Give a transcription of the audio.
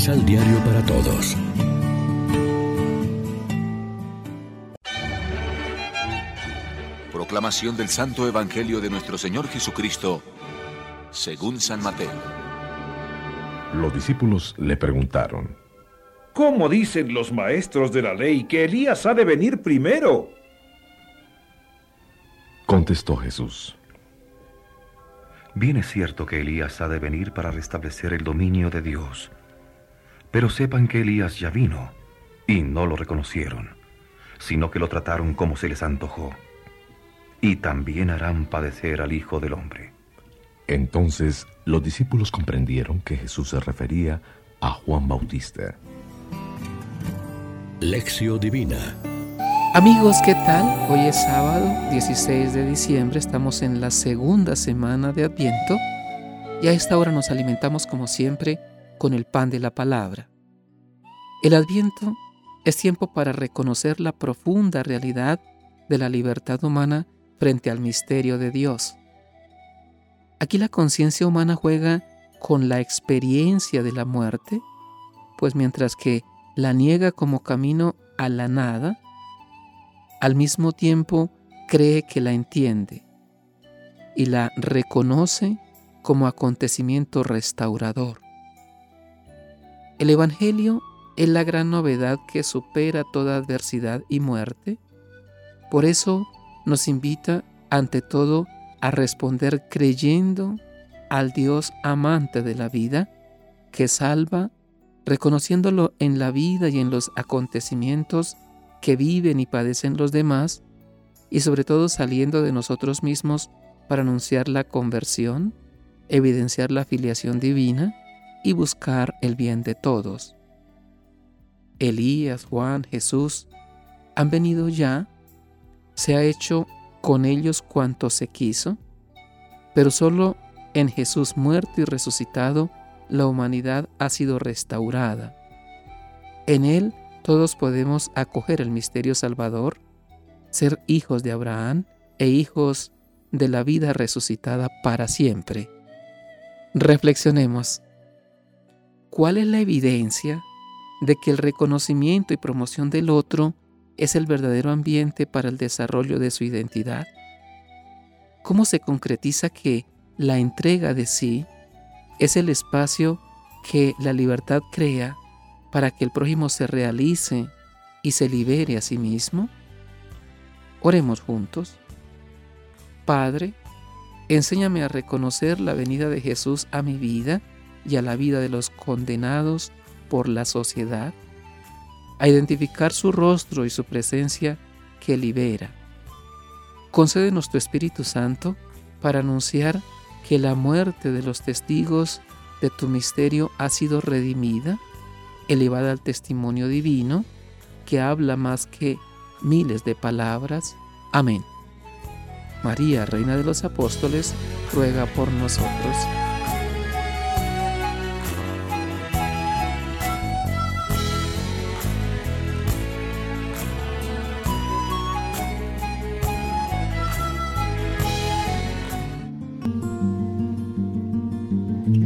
Misal Diario para Todos. Proclamación del Santo Evangelio de nuestro Señor Jesucristo, según San Mateo. Los discípulos le preguntaron, ¿Cómo dicen los maestros de la ley que Elías ha de venir primero? Contestó Jesús. Bien es cierto que Elías ha de venir para restablecer el dominio de Dios. Pero sepan que Elías ya vino y no lo reconocieron, sino que lo trataron como se les antojó. Y también harán padecer al Hijo del Hombre. Entonces los discípulos comprendieron que Jesús se refería a Juan Bautista. Lección Divina Amigos, ¿qué tal? Hoy es sábado 16 de diciembre, estamos en la segunda semana de Adviento y a esta hora nos alimentamos como siempre con el pan de la palabra. El Adviento es tiempo para reconocer la profunda realidad de la libertad humana frente al misterio de Dios. Aquí la conciencia humana juega con la experiencia de la muerte, pues mientras que la niega como camino a la nada, al mismo tiempo cree que la entiende y la reconoce como acontecimiento restaurador. El Evangelio es la gran novedad que supera toda adversidad y muerte. Por eso nos invita ante todo a responder creyendo al Dios amante de la vida, que salva, reconociéndolo en la vida y en los acontecimientos que viven y padecen los demás, y sobre todo saliendo de nosotros mismos para anunciar la conversión, evidenciar la filiación divina y buscar el bien de todos. Elías, Juan, Jesús han venido ya, se ha hecho con ellos cuanto se quiso, pero solo en Jesús muerto y resucitado la humanidad ha sido restaurada. En Él todos podemos acoger el misterio salvador, ser hijos de Abraham e hijos de la vida resucitada para siempre. Reflexionemos. ¿Cuál es la evidencia de que el reconocimiento y promoción del otro es el verdadero ambiente para el desarrollo de su identidad? ¿Cómo se concretiza que la entrega de sí es el espacio que la libertad crea para que el prójimo se realice y se libere a sí mismo? Oremos juntos. Padre, enséñame a reconocer la venida de Jesús a mi vida y a la vida de los condenados por la sociedad, a identificar su rostro y su presencia que libera. Concédenos tu Espíritu Santo para anunciar que la muerte de los testigos de tu misterio ha sido redimida elevada al testimonio divino, que habla más que miles de palabras. Amén. María, Reina de los Apóstoles, ruega por nosotros.